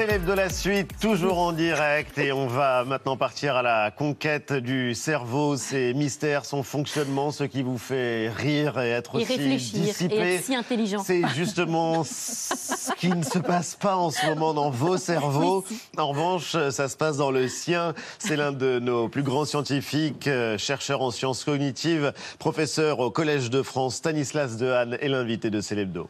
Célèbre de la suite, toujours en direct, et on va maintenant partir à la conquête du cerveau, ses mystères, son fonctionnement, ce qui vous fait rire et être Et aussi réfléchir, dissipé. et être si intelligent. C'est justement ce qui ne se passe pas en ce moment dans vos cerveaux. En revanche, ça se passe dans le sien. C'est l'un de nos plus grands scientifiques, euh, chercheur en sciences cognitives, professeur au Collège de France, Stanislas Dehaene, et l'invité de Célébdo.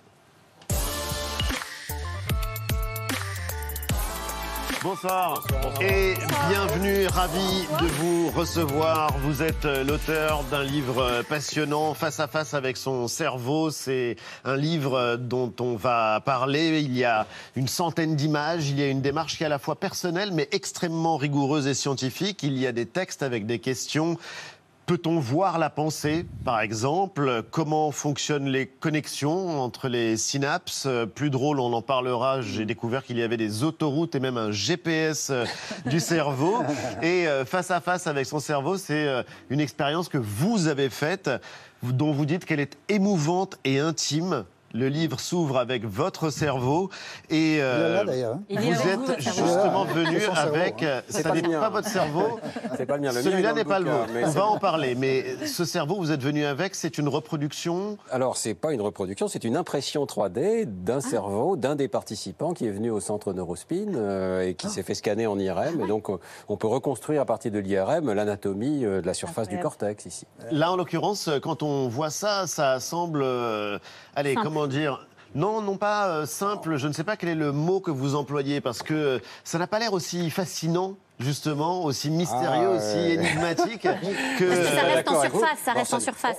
Bonsoir. et bienvenue, ravi de vous recevoir. Vous êtes euh, l'auteur d'un livre euh, passionnant, Face à face avec son cerveau. C'est un livre euh, dont on va parler. Il y a une centaine d'images, il y a une démarche qui est à la fois personnelle mais extrêmement rigoureuse et scientifique. Il y a des textes avec des questions. Peut-on voir la pensée, par exemple Comment fonctionnent les connexions entre les synapses? Plus drôle, on en parlera. J'ai découvert qu'il y avait des autoroutes et même un GPS euh, du cerveau. Et euh, face à face avec son cerveau, c'est euh, une expérience que vous avez faite, dont vous dites qu'elle est émouvante et intime. Le livre s'ouvre avec votre cerveau et Il euh, là hein. Vous êtes vous, justement venu avec. hein. euh, Ça pas le n'est mien. pas votre cerveau. C'est pas le mien. Mien Celui-là n'est pas le mais On va en parler. Mais ce cerveau, vous êtes venu avec, c'est une reproduction. Alors, c'est pas une reproduction, c'est une impression 3D d'un cerveau d'un des participants qui est venu au centre Neurospin euh, et qui s'est fait scanner en IRM. Et donc, on- peut reconstruire à partir de l'IRM l'anatomie euh, de la surface du cortex ici. Là, en l'occurrence, quand on voit ça, ça semble. euh, allez, Simple. comment dire non, non pas euh, simple, je ne sais pas quel est le mot que vous employez, parce que euh, ça n'a pas l'air aussi fascinant, justement, aussi mystérieux, Ah, aussi ouais. énigmatique que... Parce que ça reste en surface, ça reste ça- en surface.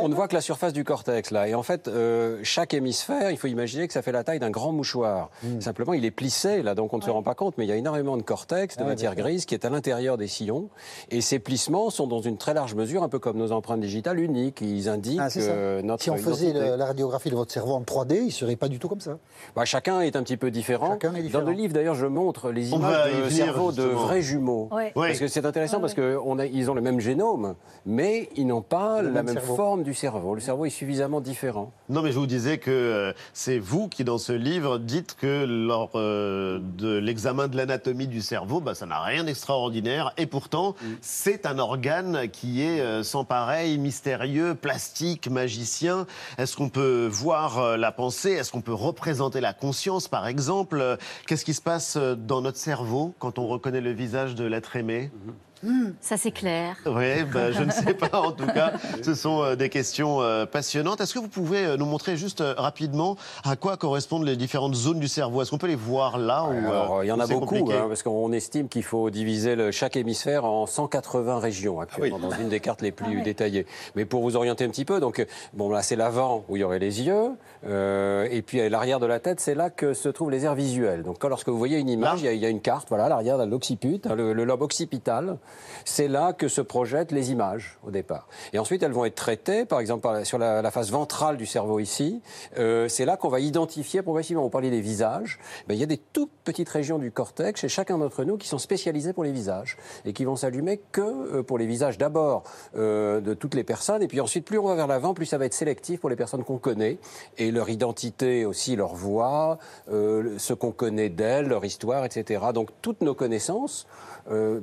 on ne voit que la surface du cortex là. Et en fait, euh, chaque hémisphère, il faut imaginer que ça fait la taille d'un grand mouchoir. Simplement, il est plissé là, donc on ne se rend pas compte, mais il y a énormément de cortex, de Ah, matière grise qui est à l'intérieur des sillons. Et ces plissements sont dans une très large mesure, un peu comme nos empreintes digitales uniques. Ils indiquent Ah, euh, notre Si on faisait identité. la radiographie de votre cerveau en 3D, il serait pas du tout comme ça. Bah, chacun est un petit peu différent. Chacun est différent. Dans le livre, d'ailleurs, je montre les images de venir, cerveau de. Vrais jumeaux. Ouais. Parce que c'est intéressant parce qu'ils ont le même génome, mais ils n'ont pas Le la même même forme du cerveau. Le cerveau est suffisamment différent. Non, mais je vous disais que euh, c'est vous qui, dans ce livre, dites que lors euh, de l'examen de l'anatomie du cerveau, bah, ça n'a rien d'extraordinaire. Et pourtant, c'est un organe qui est euh, sans pareil, mystérieux, plastique, magicien. Est-ce qu'on peut voir euh, la pensée? Est-ce qu'on peut représenter la conscience, par exemple? Qu'est-ce qui se passe dans notre cerveau quand on reconnaît le visage de l'être aimé. Mhm. Ça, c'est clair. oui, bah, je ne sais pas. En tout cas, ce sont euh, des questions euh, passionnantes. Est-ce que vous pouvez euh, nous montrer juste euh, rapidement à quoi correspondent les différentes zones du cerveau? Est-ce qu'on peut les voir là ou, euh, Alors, il y en a beaucoup, hein, parce qu'on estime qu'il faut diviser le- chaque hémisphère en 180 régions actuellement, dans une des cartes les plus détaillées. Mais pour vous orienter un petit peu, donc bon là c'est l'avant où il y aurait les yeux, euh, et puis à l'arrière de la tête, c'est là que se trouvent les aires visuelles. Donc quand- lorsque vous voyez une image, il y, a- il y a une carte, voilà, l'arrière de l'occiput, hein, le, le lobe occipital, c'est là que se projettent les images au départ. Et ensuite, elles vont être traitées, par exemple sur la, face ventrale du cerveau ici. Euh, c'est là qu'on va identifier progressivement. On parlait des visages. Ben, il y a des toutes petites régions du cortex chez chacun d'entre nous qui sont spécialisées pour les visages et qui vont s'allumer que euh, pour les visages d'abord euh, de toutes les personnes et puis ensuite plus on va vers l'avant, plus ça va être sélectif pour les personnes qu'on connaît et leur identité aussi, leur voix, ce qu'on connaît d'elles, leur histoire, etc. Donc toutes nos connaissances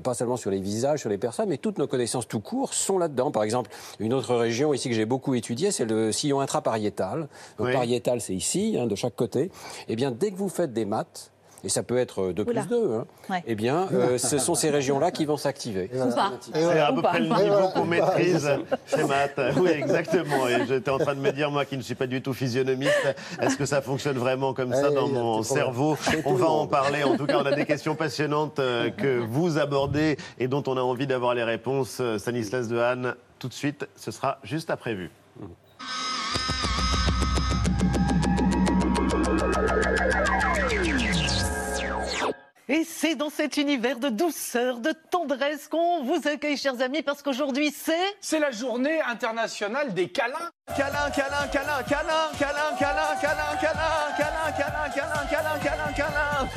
pas seulement sur les visages, sur les personnes, mais toutes nos connaissances tout court sont là-dedans. Par exemple, une autre région ici que j'ai beaucoup étudiée, c'est le sillon intrapariétal. Donc Oui. pariétal, c'est ici, hein, de chaque côté. Eh bien, dès que vous faites des maths, et ça peut être 2 plus Oula. 2, hein, Ouais. eh bien, euh, ce sont ces régions-là qui vont s'activer. Ou pas. C'est à peu près le niveau qu'on maîtrise chez maths. Oui, exactement. Et j'étais en train de me dire, moi qui ne suis pas du tout physionomiste, est-ce que ça fonctionne vraiment comme ça dans mon cerveau On va en parler. En tout cas, on a des questions passionnantes euh, que vous abordez et dont on a envie d'avoir les réponses. Euh, Stanislas Dehaene, tout de suite, ce sera juste après vue. Et c'est dans cet univers de douceur, de tendresse qu'on vous accueille, chers amis, parce qu'aujourd'hui c'est... C'est la journée internationale des câlins. Câlin, câlin, câlin, câlin, câlin, câlin, câlin, câlin, câlin, câlin, câlin, câlin, câlin, câlin.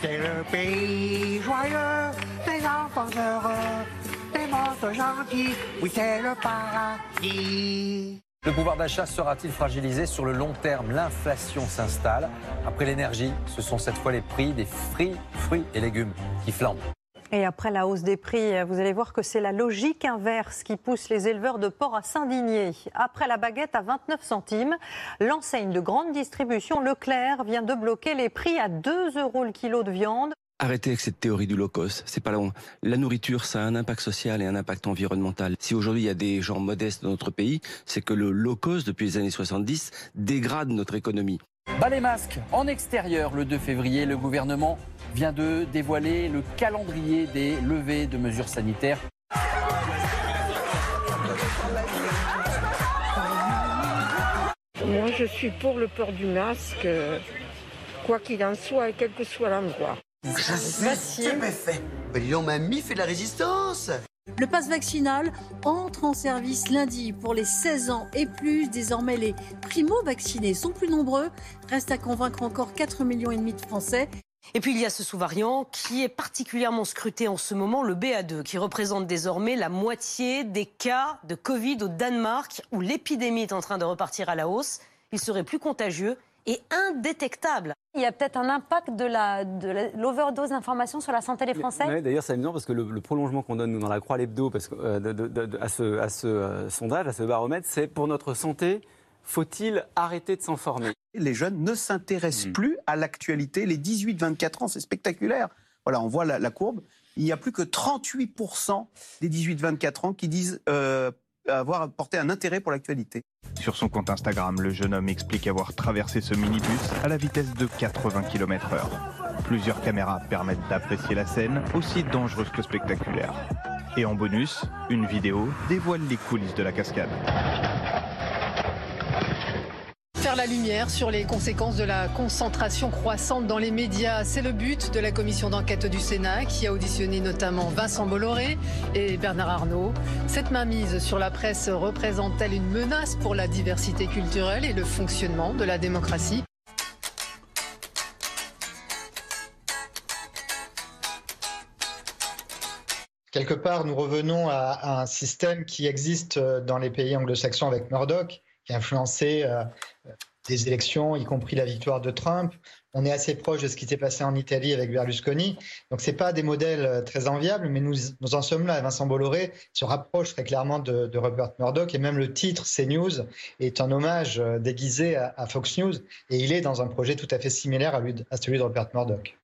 C'est le pays joyeux, des enfants heureux, des mondes gentils, oui c'est le paradis. Le pouvoir d'achat sera-t-il fragilisé sur le long terme? L'inflation s'installe. Après l'énergie, ce sont cette fois les prix des fruits, et légumes qui flambent. Et après la hausse des prix, vous allez voir que c'est la logique inverse qui pousse les éleveurs de porc à s'indigner. Après la baguette à 29 centimes, l'enseigne de grande distribution Leclerc vient de bloquer les prix à 2 euros le kilo de viande. Arrêtez avec cette théorie du low cost, c'est pas long. La nourriture, ça a un impact social et un impact environnemental. Si aujourd'hui il y a des gens modestes dans notre pays, c'est que le low cost depuis les années 70 dégrade notre économie. Bas les masques en extérieur le 2 février, le gouvernement vient de dévoiler le calendrier des levées de mesures sanitaires. Moi, je suis pour le port du masque, quoi qu'il en soit et quel que soit l'endroit. Je suis stupéfait. Mais dis donc, mamie fait de la résistance. Le passe vaccinal entre en service lundi pour les 16 ans et plus. Désormais, les primo-vaccinés sont plus nombreux. Reste à convaincre encore 4 millions et demi de Français. Et puis il y a ce sous-variant qui est particulièrement scruté en ce moment, le BA2, qui représente désormais la moitié des cas de Covid au Danemark, où l'épidémie est en train de repartir à la hausse. Il serait plus contagieux et indétectable. Il y a peut-être un impact de l'overdose la, d'informations sur la santé des Français oui, D'ailleurs, c'est amusant parce que le, le, prolongement qu'on donne nous dans la Croix parce que, euh, de, de, à ce, à ce euh, sondage, à ce baromètre, c'est pour notre santé, faut-il arrêter de s'en former Les jeunes ne s'intéressent mmh. plus à l'actualité. Les 18-24 ans, c'est spectaculaire. Voilà, on voit la, la, courbe. Il n'y a plus que 38% des 18-24 ans qui disent euh, avoir porté un intérêt pour l'actualité. Sur son compte Instagram, le jeune homme explique avoir traversé ce minibus à la vitesse de 80 km/h. Plusieurs caméras permettent d'apprécier la scène, aussi dangereuse que spectaculaire. Et en bonus, une vidéo dévoile les coulisses de la cascade faire la lumière sur les conséquences de la concentration croissante dans les médias. C'est le but de la commission d'enquête du Sénat qui a auditionné notamment Vincent Bolloré et Bernard Arnault. Cette mainmise sur la presse représente-t-elle une menace pour la diversité culturelle et le fonctionnement de la démocratie? Quelque part, nous revenons à, un système qui existe dans les pays anglo-saxons avec Murdoch, qui a influencé des élections, y compris la victoire de Trump. On est assez proche de ce qui s'est passé en Italie avec Berlusconi. Donc, ce pas des modèles euh, très enviables, mais nous, nous en sommes là. Vincent Bolloré se rapproche très clairement de, de, Rupert Murdoch et même le titre CNews est un hommage euh, déguisé à, à, Fox News et il est dans un projet tout à fait similaire à, lui, à celui de Rupert Murdoch.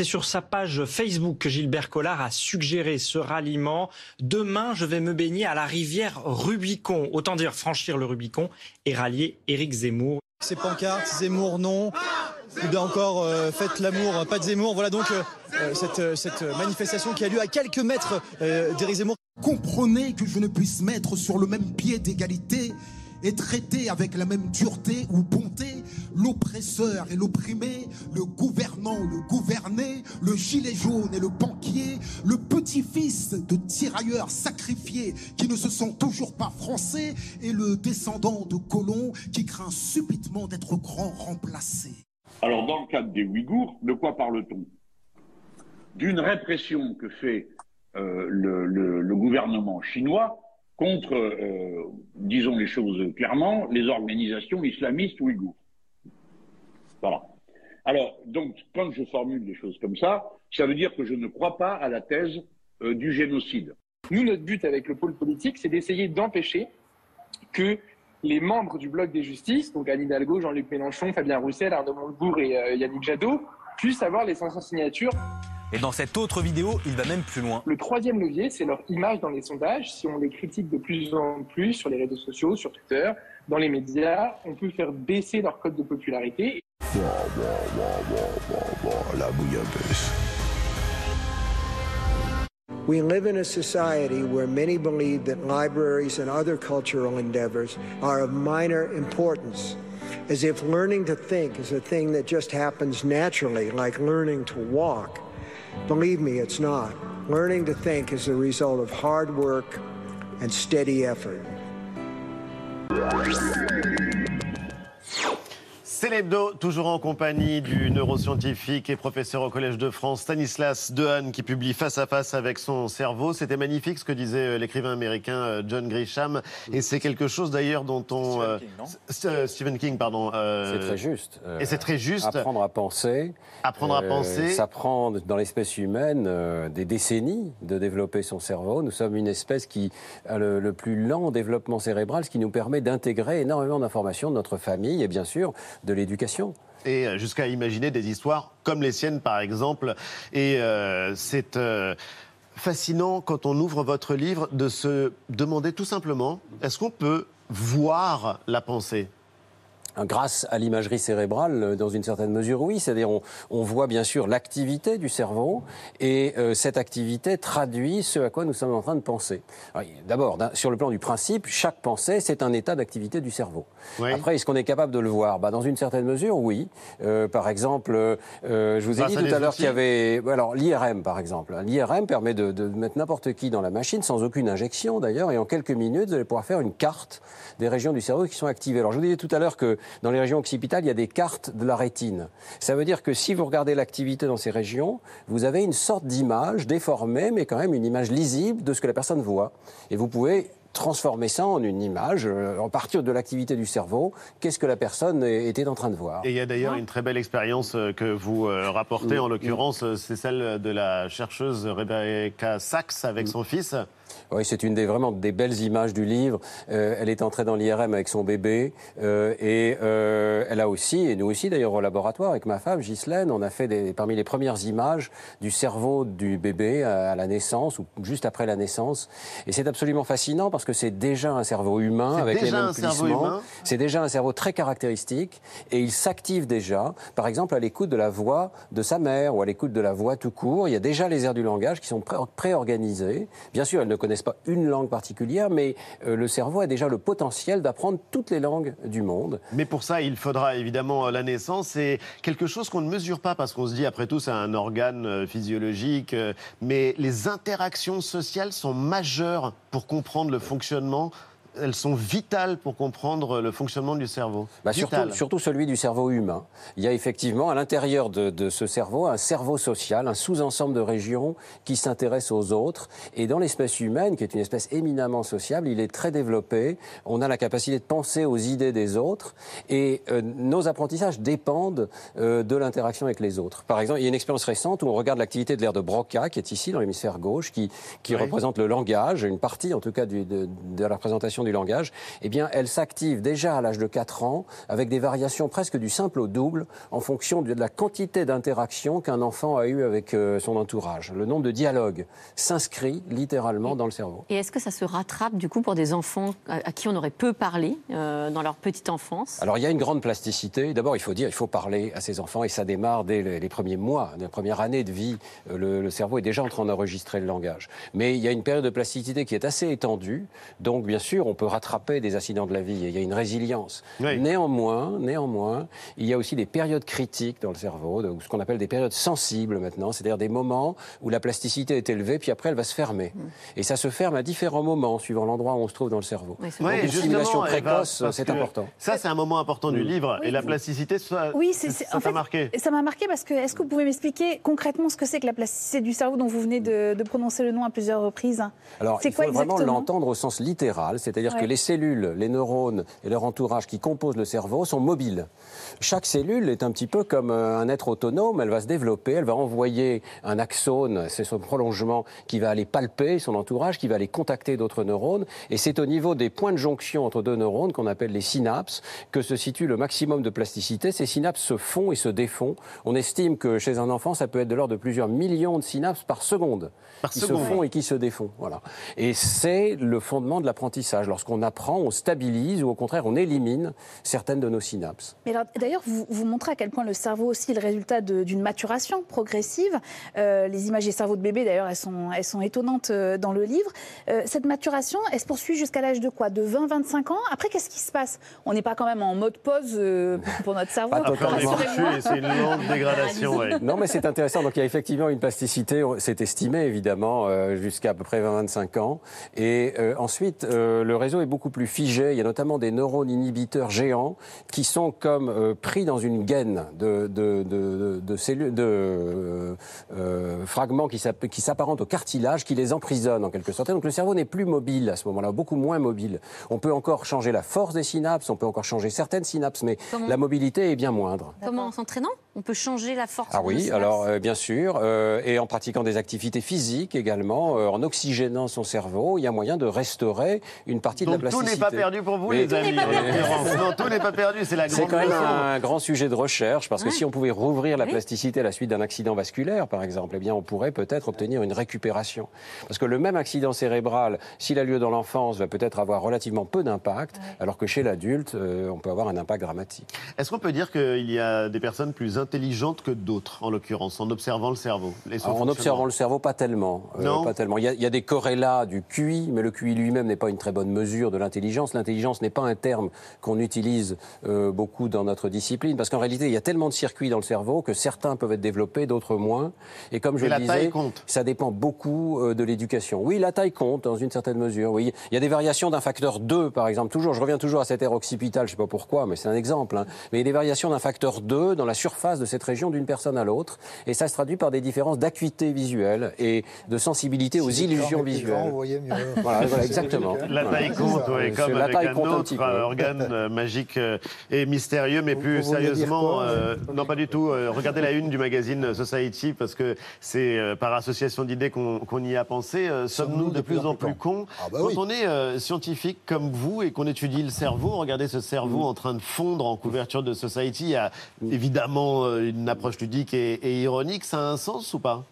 C'est sur sa page Facebook que Gilbert Collard a suggéré ce ralliement. Demain, je vais me baigner à la rivière Rubicon. Autant dire franchir le Rubicon et rallier Éric Zemmour. Ces pancartes, Zemmour non, ou bien encore euh, faites l'amour, pas de Zemmour. Voilà donc euh, euh, cette, cette, manifestation qui a lieu à quelques mètres d'Éric Zemmour. Comprenez que je ne puisse mettre sur le même pied d'égalité et traiter avec la même dureté ou bonté l'oppresseur et l'opprimé, le gouvernant, le gouverné, le gilet jaune et le banquier, le petit-fils de tirailleurs sacrifiés qui ne se sont toujours pas français et le descendant de colons qui craint subitement d'être grand remplacé. Alors dans le cadre des Ouïghours, de quoi parle-t-on? D'une répression que fait euh, le gouvernement chinois contre, euh, disons les choses clairement, les organisations islamistes ouïghours. Voilà. Alors, donc, quand je formule des choses comme ça, ça veut dire que je ne crois pas à la thèse euh, du génocide. Nous, notre but avec le pôle politique, c'est d'essayer d'empêcher que les membres du bloc des justices, donc Anne Hidalgo, Jean-Luc Mélenchon, Fabien Roussel, Arnaud Montebourg et euh, Yannick Jadot, puissent avoir les 500 signatures et dans cette autre vidéo, il va même plus loin. Le troisième levier, c'est leur image dans les sondages. Si on les critique de plus en plus sur les réseaux sociaux, sur Twitter, dans les médias, on peut faire baisser leur code de popularité. La bouillabaisse. We live in a society where many believe that libraries and other cultural endeavors are of minor importance, as if learning to think is a thing that just happens naturally, like learning to walk. Believe me, it's not. Learning to think is the result of hard work and steady effort. C'est l'hebdo, toujours en compagnie du neuroscientifique et professeur au Collège de France Stanislas Dehaene qui publie Face à face avec son cerveau. C'était magnifique ce que disait euh, l'écrivain américain euh, John Grisham et c'est quelque chose d'ailleurs dont on... Stephen euh, King, non euh, Stephen King, pardon. euh, C'est très juste. Euh, Et c'est très juste. Apprendre à penser. Apprendre à Euh, penser. Ça prend dans l'espèce humaine euh, des décennies de développer son cerveau. Nous sommes une espèce qui a le, le plus lent développement cérébral, ce qui nous permet d'intégrer énormément d'informations de notre famille et bien sûr de l'éducation. et euh, jusqu'à imaginer des histoires comme les siennes, par exemple. Et euh, c'est euh, fascinant quand on ouvre votre livre de se demander tout simplement est-ce qu'on peut voir la pensée? Grâce à l'imagerie cérébrale, euh, dans une certaine mesure, oui. C'est-à-dire, on, on voit bien sûr l'activité du cerveau et euh, cette activité traduit ce à quoi nous sommes en train de penser. D'abord, sur le plan du principe, chaque pensée, c'est un état d'activité du cerveau. Après, est-ce qu'on est capable de le voir? Bah, Dans une certaine mesure, oui. Euh, par exemple, euh, je vous ai Grâce dit tout à l'heure qu'il y avait... Alors, l'IRM, par exemple. L'IRM permet de, de mettre n'importe qui dans la machine, sans aucune injection d'ailleurs, et en quelques minutes, vous allez pouvoir faire une carte des régions du cerveau qui sont activées. Alors, je vous disais tout à l'heure que dans les régions occipitales, il y a des cartes de la rétine. Ça veut dire que si vous regardez l'activité dans ces régions, vous avez une sorte d'image déformée, mais quand même une image lisible de ce que la personne voit. Et vous pouvez transformer ça en une image, euh, en partir de l'activité du cerveau, qu'est-ce que la personne était en train de voir. Et il y a d'ailleurs une très belle expérience euh, que vous euh, rapportez, en l'occurrence, euh, c'est celle de la chercheuse Rebecca Sachs avec son fils. Oui, c'est une des vraiment des belles images du livre. Euh, elle est entrée dans l'IRM avec son bébé euh, et euh, elle a aussi, et nous aussi d'ailleurs au laboratoire avec ma femme Ghislaine, on a fait des, parmi les premières images du cerveau du bébé à, à la naissance ou juste après la naissance. Et c'est absolument fascinant parce que c'est déjà un cerveau humain avec les mêmes un cerveau plissements. humain C'est déjà un cerveau très caractéristique et il s'active déjà, par exemple à l'écoute de la voix de sa mère ou à l'écoute de la voix tout court. Il y a déjà les aires du langage qui sont pré- préorganisées. Bien sûr, elles ne connaissent pas une langue particulière, mais euh, le cerveau a déjà le potentiel d'apprendre toutes les langues du monde. Mais pour ça, il faudra évidemment la naissance. C'est quelque chose qu'on ne mesure pas parce qu'on se dit, après tout, c'est un organe euh, physiologique. euh, Mais les interactions sociales sont majeures pour comprendre le fonctionnement. Elles sont vitales pour comprendre le fonctionnement du cerveau. Bah, surtout, celui du cerveau humain. Il y a effectivement à l'intérieur de, de ce cerveau un cerveau social, un sous-ensemble de régions qui s'intéressent aux autres. Et dans l'espèce humaine, qui est une espèce éminemment sociable, il est très développé. On a la capacité de penser aux idées des autres. Et euh, nos apprentissages dépendent euh, de l'interaction avec les autres. Par exemple, il y a une expérience récente où on regarde l'activité de l'air de Broca, qui est ici dans l'hémisphère gauche, qui, qui Oui. représente le langage, une partie en tout cas du- de, de la représentation du langage, eh bien, elle s'active déjà à l'âge de 4 ans avec des variations presque du simple au double en fonction de la quantité d'interactions qu'un enfant a eu avec euh, son entourage. Le nombre de dialogues s'inscrit littéralement dans le cerveau. Et est-ce que ça se rattrape du coup pour des enfants à, qui on aurait peu parlé euh, dans leur petite enfance? Alors il y a une grande plasticité. D'abord, il faut dire, il faut parler à ces enfants et ça démarre dès les, les premiers mois, les premières années de vie. Euh, Le, le cerveau est déjà en train d'enregistrer le langage. Mais il y a une période de plasticité qui est assez étendue. Donc bien sûr, on peut rattraper des accidents de la vie. Il y a une résilience. Néanmoins, néanmoins, il y a aussi des périodes critiques dans le cerveau, donc ce qu'on appelle des périodes sensibles maintenant, c'est-à-dire des moments où la plasticité est élevée, puis après elle va se fermer. Et ça se ferme à différents moments, suivant l'endroit où on se trouve dans le cerveau. Ouais, donc une stimulation précoce, c'est important. Ça, c'est un moment important du livre. Et la plasticité, ça Oui, ça en fait, marqué? Ça m'a marqué parce que est-ce que vous pouvez m'expliquer concrètement ce que c'est que la plasticité du cerveau dont vous venez de, de prononcer le nom à plusieurs reprises? Alors, il faut quoi vraiment l'entendre au sens littéral, c'est-à-dire que Ouais. les cellules, les neurones et leur entourage qui composent le cerveau sont mobiles. Chaque cellule est un petit peu comme euh, un être autonome, elle va se développer, elle va envoyer un axone, c'est son prolongement qui va aller palper son entourage, qui va aller contacter d'autres neurones, et c'est au niveau des points de jonction entre deux neurones qu'on appelle les synapses que se situe le maximum de plasticité. Ces synapses se font et se défont. On estime que chez un enfant, ça peut être de l'ordre de plusieurs millions de synapses par seconde Par qui seconde. se font et qui se défont. Voilà. Et c'est le fondement de l'apprentissage. Lorsqu'on apprend, on stabilise ou au contraire on élimine certaines de nos synapses. Mais alors, d'ailleurs, vous, vous montrez à quel point le cerveau aussi est le résultat de- d'une maturation progressive. Euh, les images des cerveaux de bébé, d'ailleurs, elles sont, elles sont étonnantes euh, dans le livre. Euh, cette maturation, elle se poursuit jusqu'à l'âge de quoi? De 20-25 ans? Après, qu'est-ce qui se passe? On n'est pas quand même en mode pause euh, pour notre cerveau Pas totalement. rassurez-moi. Non, mais c'est intéressant. Donc, il y a effectivement une plasticité, c'est estimé évidemment, jusqu'à à peu près 20-25 ans. Et euh, ensuite, euh, le réseau est beaucoup plus figé. Il y a notamment des neurones inhibiteurs géants qui sont comme euh, pris dans une gaine de, de, de, de cellules, de euh, euh, fragments qui s'app- qui s'apparentent au cartilage, qui les emprisonnent en quelque sorte. Et donc le cerveau n'est plus mobile à ce moment-là, beaucoup moins mobile. On peut encore changer la force des synapses, on peut encore changer certaines synapses, mais Comment la mobilité est bien moindre. Comment en s'entraînant? On peut changer la force Ah oui, alors euh, bien sûr, euh, et en pratiquant des activités physiques également, euh, en oxygénant son cerveau, il y a moyen de restaurer une partie Donc de la tout plasticité. n'est pas perdu pour vous, Mais- les amis. Non, tout n'est pas perdu, c'est la C'est grande quand même un grand sujet de recherche, parce que Ouais. si on pouvait rouvrir la plasticité à la suite d'un accident vasculaire, par exemple, eh bien, on pourrait peut-être obtenir une récupération. Parce que le même accident cérébral, s'il a lieu dans l'enfance, va peut-être avoir relativement peu d'impact, alors que chez l'adulte, euh, on peut avoir un impact dramatique. Est-ce qu'on peut dire qu'il y a des personnes plus intelligentes que d'autres, en l'occurrence, en observant le cerveau en observant le cerveau, pas tellement. Euh, Non. pas tellement. Il y, a, il y a des corrélats du QI, mais le QI lui-même n'est pas une très bonne mesure de l'intelligence. L'intelligence n'est pas un terme qu'on utilise euh, beaucoup dans notre discipline, parce qu'en réalité, il y a tellement de circuits dans le cerveau que certains peuvent être développés, d'autres moins. Et comme je le la disais, ça dépend beaucoup euh, de l'éducation. Oui, la taille compte dans une certaine mesure. Oui, il y a des variations d'un facteur 2, par exemple. Toujours, je reviens toujours à cette aire occipitale, je ne sais pas pourquoi, mais c'est un exemple. hein. Mais il y a des variations d'un facteur 2 dans la surface de cette région d'une personne à l'autre, et ça se traduit par des différences d'acuité visuelle et de sensibilité aux illusions visuelles. Voilà, voilà, exactement. La taille compte, oui, comme la avec taille un compte un autre euh, organe euh, magique euh, et mystérieux, mais plus vous sérieusement, quoi euh, non pas du tout. euh, regardez la une du magazine Society parce que c'est par association d'idées qu'on qu'on y a pensé. Sommes-nous de plus en plus cons bah Quand oui. on est euh, scientifique comme vous et qu'on étudie le cerveau, regardez ce cerveau en train de fondre en couverture de Society. Il y a évidemment euh, une approche ludique et, ironique. Ça a un sens ou pas?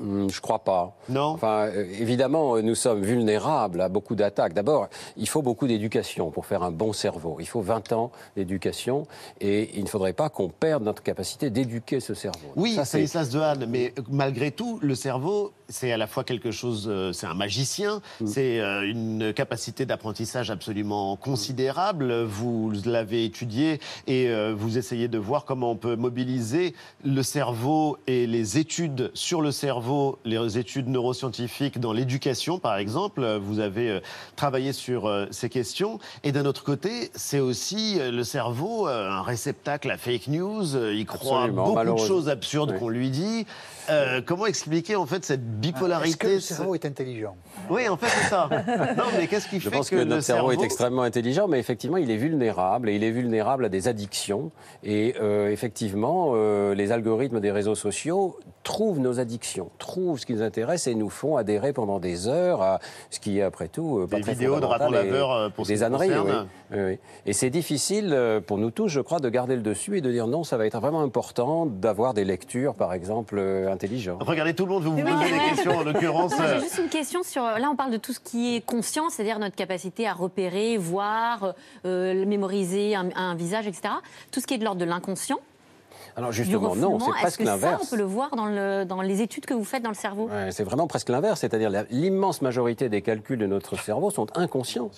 Je crois pas. Non. Enfin, euh, évidemment, euh, nous sommes vulnérables à beaucoup d'attaques. D'abord, il faut beaucoup d'éducation pour faire un bon cerveau. Il faut 20 ans d'éducation et il ne faudrait pas qu'on perde notre capacité d'éduquer ce cerveau. Oui, Ça, c'est Stanislas Dehaene, mais malgré tout, le cerveau, c'est à la fois quelque chose, euh, c'est un magicien, c'est euh, une capacité d'apprentissage absolument considérable. Vous l'avez étudié et euh, vous essayez de voir comment on peut mobiliser le cerveau et les études sur le cerveau, les études neuroscientifiques dans l'éducation, par exemple. Vous avez euh, travaillé sur euh, ces questions. Et d'un autre côté, c'est aussi euh, le cerveau, euh, un réceptacle à fake news. Euh, Il croit à Absolument, beaucoup de choses absurdes Oui. qu'on lui dit. Euh, comment expliquer en fait cette bipolarité Est-ce que le ce- cerveau est intelligent? Oui, en fait, c'est ça. non, mais qu'est-ce qui Je fait pense que, que, le notre cerveau, cerveau est extrêmement intelligent, mais effectivement, il est vulnérable et il est vulnérable à des addictions. Et euh, effectivement, euh, les algorithmes des réseaux sociaux trouvent nos addictions, trouvent ce qui nous intéresse et nous font adhérer pendant des heures à ce qui est après tout euh, pas Des très vidéos de raton et- laveur, euh, pour des qui âneries. oui. Oui. Et c'est difficile euh, pour nous tous, je crois, de garder le dessus et de dire non, ça va être vraiment important d'avoir des lectures, par exemple, intelligentes. Regardez, tout le monde vous Oui, pose oui. des questions en l'occurrence. J'ai juste une question sur. Là, on parle de tout ce qui est conscient, c'est-à-dire notre capacité à repérer, voir, euh, mémoriser un, un visage, etc. Tout ce qui est de l'ordre de l'inconscient. Alors justement, non, c'est presque l'inverse. on peut le voir dans, le- dans les études que vous faites dans le cerveau? Ouais, c'est vraiment presque l'inverse, c'est-à-dire l'immense majorité des calculs de notre cerveau sont inconscients,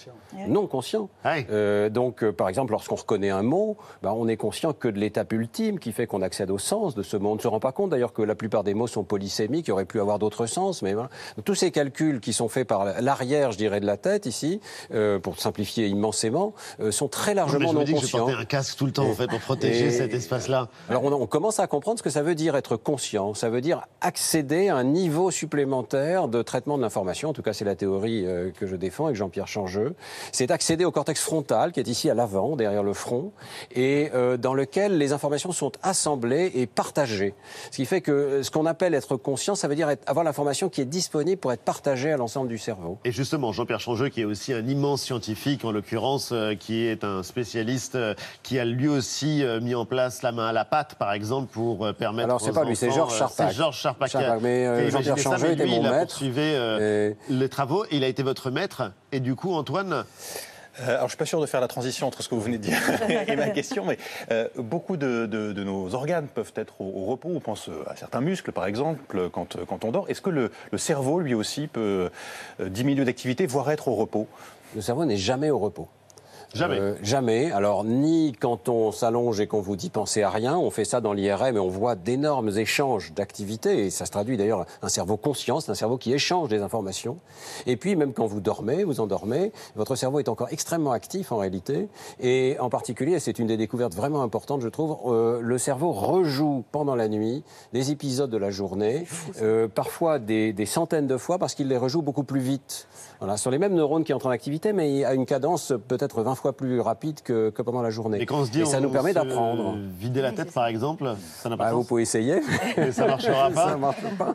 non conscients. Euh, donc, euh, par exemple, lorsqu'on reconnaît un mot, ben, on est conscient que de l'étape ultime qui fait qu'on accède au sens de ce mot. On ne se rend pas compte d'ailleurs que la plupart des mots sont polysémiques, il aurait pu avoir d'autres sens, mais voilà. Donc, tous ces calculs qui sont faits par l'arrière, je dirais, de la tête ici, euh, pour simplifier immensément, euh, sont très non, mais largement je me non dis que je portais un casque tout le temps en fait pour protéger Et- cet espace-là. Alors on, commence à comprendre ce que ça veut dire être conscient. Ça veut dire accéder à un niveau supplémentaire de traitement de l'information. En tout cas, c'est la théorie euh, que je défends avec Jean-Pierre Changeux. C'est accéder au cortex frontal qui est ici à l'avant, derrière le front, et euh, dans lequel les informations sont assemblées et partagées. Ce qui fait que euh, ce qu'on appelle être conscient, ça veut dire avoir l'information qui est disponible pour être partagée à l'ensemble du cerveau. Et justement, Jean-Pierre Changeux, qui est aussi un immense scientifique, en l'occurrence, qui est un spécialiste, qui a lui aussi mis en place la main à la pâte, par exemple, pour euh, permettre. Alors, c'est pas lui, c'est Georges euh, Charpak. C'est Georges a- Charpak, mais, euh, Jean-Pierre mais était lui, mon il a maître. poursuivi euh, les travaux. Il a été votre maître. Et du coup, Antoine. Euh, alors, je suis pas sûr de faire la transition entre ce que vous venez de dire et ma question, mais euh, beaucoup de, de- de nos organes peuvent être au, au repos. On pense à certains muscles, par exemple, quand, quand on dort. Est-ce que le, le cerveau, lui aussi, peut euh, diminuer d'activité, voire être au repos? Le cerveau n'est jamais au repos. Jamais. Euh, jamais. Alors, ni quand on s'allonge et qu'on vous dit penser à rien, on fait ça dans l'IRM et on voit d'énormes échanges d'activités, et ça se traduit d'ailleurs un cerveau conscient, c'est un cerveau qui échange des informations. Et puis, même quand vous dormez, vous endormez, votre cerveau est encore extrêmement actif en réalité, et en particulier, c'est une des découvertes vraiment importantes, je trouve, euh, le cerveau rejoue pendant la nuit des épisodes de la journée, euh, parfois des, des centaines de fois, parce qu'il les rejoue beaucoup plus vite. Voilà, sur les mêmes neurones qui entrent en activité, mais à une cadence peut-être 20 fois plus rapide que, que pendant la journée. Et quand on se dit ça nous permet d'apprendre. Vider la tête, par exemple, ça n'a pas Bah, de vous sens. pouvez essayer. Mais ça marchera pas. Ça marche pas.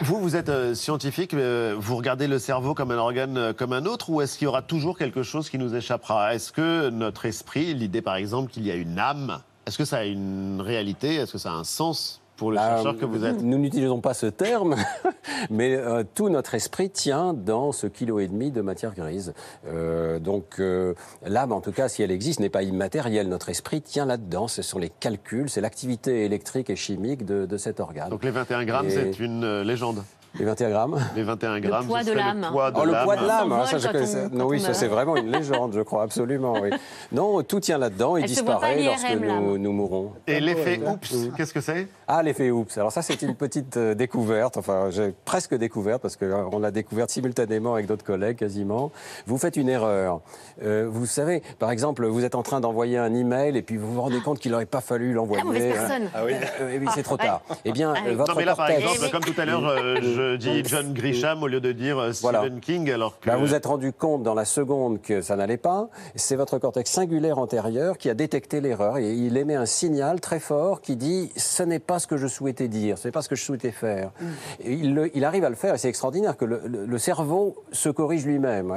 Vous, vous êtes euh, scientifique, euh, vous regardez le cerveau comme un organe euh, comme un autre, ou est-ce qu'il y aura toujours quelque chose qui nous échappera? Est-ce que notre esprit, l'idée par exemple qu'il y a une âme, est-ce que ça a une réalité? Est-ce que ça a un sens? Pour le chercheur que vous êtes Nous n'utilisons pas ce terme, mais euh, tout notre esprit tient dans ce kilo et demi de matière grise. Euh, donc euh, l'âme, en tout cas, si elle existe, n'est pas immatérielle. Notre esprit tient là-dedans. Ce sont les calculs, c'est l'activité électrique et chimique de, de cet organe. Donc les 21 grammes, Et- c'est une euh, légende. Les 21 grammes Les 21 grammes, poids ce de l'âme. Le poids de Oh, le l'âme. poids de l'âme, hein, ça, je connaissais. Non, oui, ça c'est vraiment une légende, je crois, absolument. oui. Non, tout tient là-dedans, il Elle à disparaît lorsque nous, nous mourrons. Et l'effet oups, qu'est-ce que c'est? Ah, l'effet oups. Alors ça, c'est une petite euh, découverte. Enfin, j'ai presque découverte parce qu'on l'a découverte simultanément avec d'autres collègues, quasiment. Vous faites une erreur. Euh, vous savez, par exemple, vous êtes en train d'envoyer un email et puis vous vous rendez compte qu'il n'aurait pas fallu l'envoyer. Ah, mauvaise personne. Ah oui, Euh, oui, c'est trop Ah, tard. Eh bien, Ah, euh, oui. votre Non mais là par cortex- exemple, comme tout à l'heure, euh, je dis John Grisham au lieu de dire euh, Stephen Voilà. King, alors que Ben, vous êtes rendu compte dans la seconde que ça n'allait pas. C'est votre cortex singulaire antérieur qui a détecté l'erreur et il émet un signal très fort qui dit ce n'est pas ce que je souhaitais dire, ce n'est pas ce que je souhaitais faire. Et il, le- il arrive à le faire et c'est extraordinaire que le, le- le cerveau se corrige lui-même.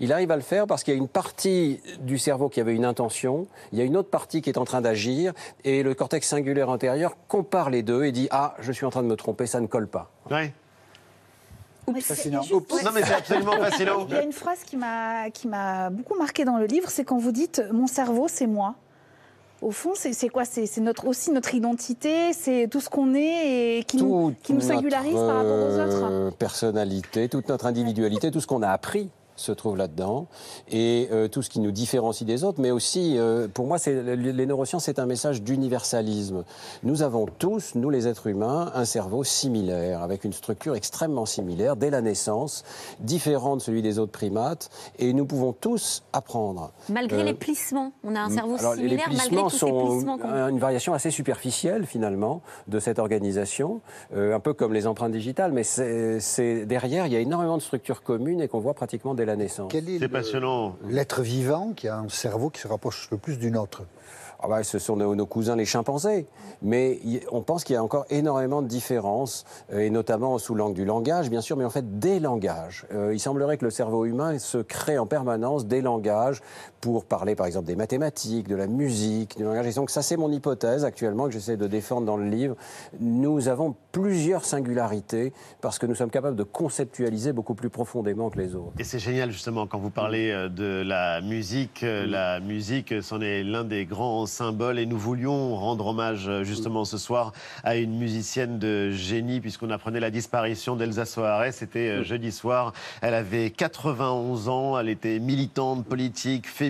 Il arrive à le faire parce qu'il y a une partie du cerveau qui avait une intention, il y a une autre partie qui est en train d'agir et le cortex singulaire antérieur compare les deux et dit ah je suis en train de me tromper, ça ne colle pas. Ouais. Fascinant. Non mais c'est absolument fascinant. Il y a une phrase qui m'a qui m'a beaucoup marqué dans le livre, c'est quand vous dites mon cerveau, c'est moi. Au fond, c'est c'est quoi? C'est c'est notre aussi notre identité, c'est tout ce qu'on est et qui nous qui nous singularise notre, par rapport aux autres. euh, personnalité, toute notre individualité, tout ce qu'on a appris se trouve là-dedans et euh, tout ce qui nous différencie des autres, mais aussi, euh, pour moi, c'est- les les neurosciences, c'est un message d'universalisme. Nous avons tous, nous les êtres humains, un cerveau similaire, avec une structure extrêmement similaire dès la naissance, différent de celui des autres primates, et nous pouvons tous apprendre. Malgré Euh, les plissements, on a un cerveau alors, les similaire malgré plissements tous ces sont plissements qu'on une variation assez superficielle finalement de cette organisation, un peu comme les empreintes digitales, mais c'est c'est- derrière il y a énormément de structures communes et qu'on voit pratiquement dès la naissance. Quel est C'est le- passionnant. L'être vivant qui a un cerveau qui se rapproche le plus du nôtre? Ah bah, ce sont nos, nos cousins les chimpanzés. Mais y- on pense qu'il y a encore énormément de différences, euh, et notamment sous l'angle du langage, bien sûr, mais en fait des langages. Euh, il semblerait que le cerveau humain se crée en permanence des langages pour parler, par exemple, des mathématiques, de la musique, du langage. Et donc ça, c'est mon hypothèse actuellement que j'essaie de défendre dans le livre. Nous avons plusieurs singularités parce que nous sommes capables de conceptualiser beaucoup plus profondément que les autres. Et c'est génial justement quand vous parlez euh, de la musique. euh, La musique, euh, c'en est l'un des grands symboles et nous voulions rendre hommage justement ce soir à une musicienne de génie puisqu'on apprenait la disparition d'Elsa Soares. C'était jeudi soir. Elle avait 91 ans. Elle était militante politique, féministe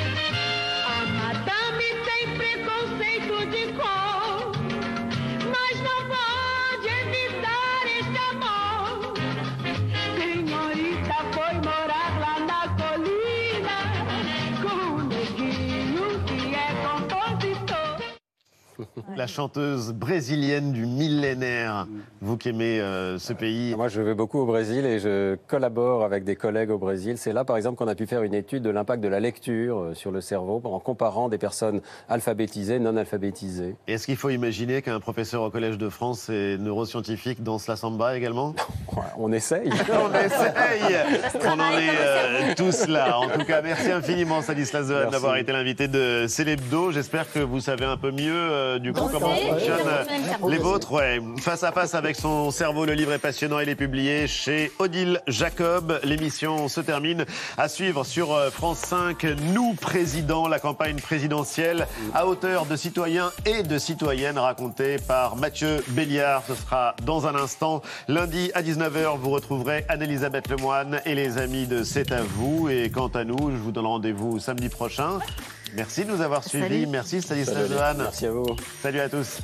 La chanteuse brésilienne du millénaire. Vous qui aimez euh, ce pays. Moi, je vais beaucoup au Brésil et je collabore avec des collègues au Brésil. C'est là, par exemple, qu'on a pu faire une étude de l'impact de la lecture euh, sur le cerveau en comparant des personnes alphabétisées, non alphabétisées. Est-ce qu'il faut imaginer qu'un professeur au Collège de France et neuroscientifique danse la samba également? On essaye. On essaye On en est euh, tous là. En tout cas, merci infiniment Stanislas Dehaene d'avoir été l'invité de Célébdo. J'espère que vous savez un peu mieux euh, du coup, comment fonctionnent euh, les vôtres? Ouais. Face à face avec son cerveau, le livre est passionnant. Il est publié chez Odile Jacob. L'émission se termine. À suivre sur euh, France 5, Nous Présidents, la campagne présidentielle à hauteur de citoyens et de citoyennes racontée par Mathieu Béliard. Ce sera dans un instant. Lundi à 19h, vous retrouverez Anne-Elisabeth Lemoine et les amis de C'est à vous. Et quant à nous, je vous donne rendez-vous samedi prochain. Merci de nous avoir suivis. Merci Stanislas Salut. Dehaene. Merci à vous. Salut à tous.